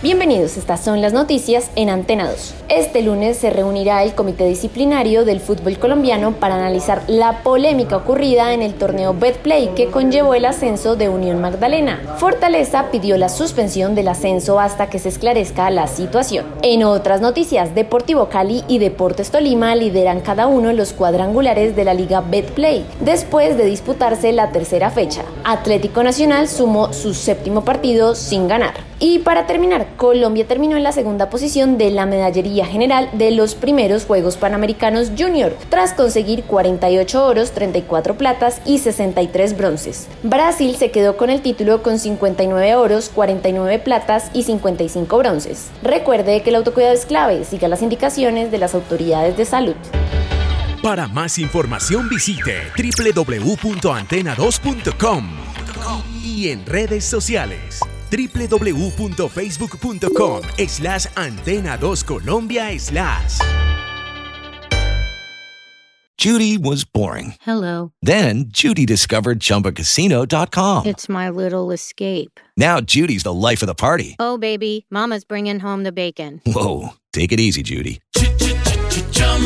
Bienvenidos, estas son las noticias en Antena 2. Este lunes se reunirá el Comité Disciplinario del Fútbol Colombiano para analizar la polémica ocurrida en el torneo Betplay que conllevó el ascenso de Unión Magdalena. Fortaleza pidió la suspensión del ascenso hasta que se esclarezca la situación. En otras noticias, Deportivo Cali y Deportes Tolima lideran cada uno los cuadrangulares de la Liga Betplay, después de disputarse la tercera fecha. Atlético Nacional sumó su séptimo partido sin ganar. Y para terminar, Colombia terminó en la segunda posición de la medallería general de los primeros Juegos Panamericanos Junior, tras conseguir 48 oros, 34 platas y 63 bronces. Brasil se quedó con el título con 59 oros, 49 platas y 55 bronces. Recuerde que el autocuidado es clave, siga las indicaciones de las autoridades de salud. Para más información visite www.antena2.com y en redes sociales www.facebook.com slash antena 2 Colombia slash. Judy was boring. Hello. Then Judy discovered ChumbaCasino.com. It's my little escape. Now Judy's the life of the party. Oh, baby, Mama's bringing home the bacon. Whoa, take it easy, Judy.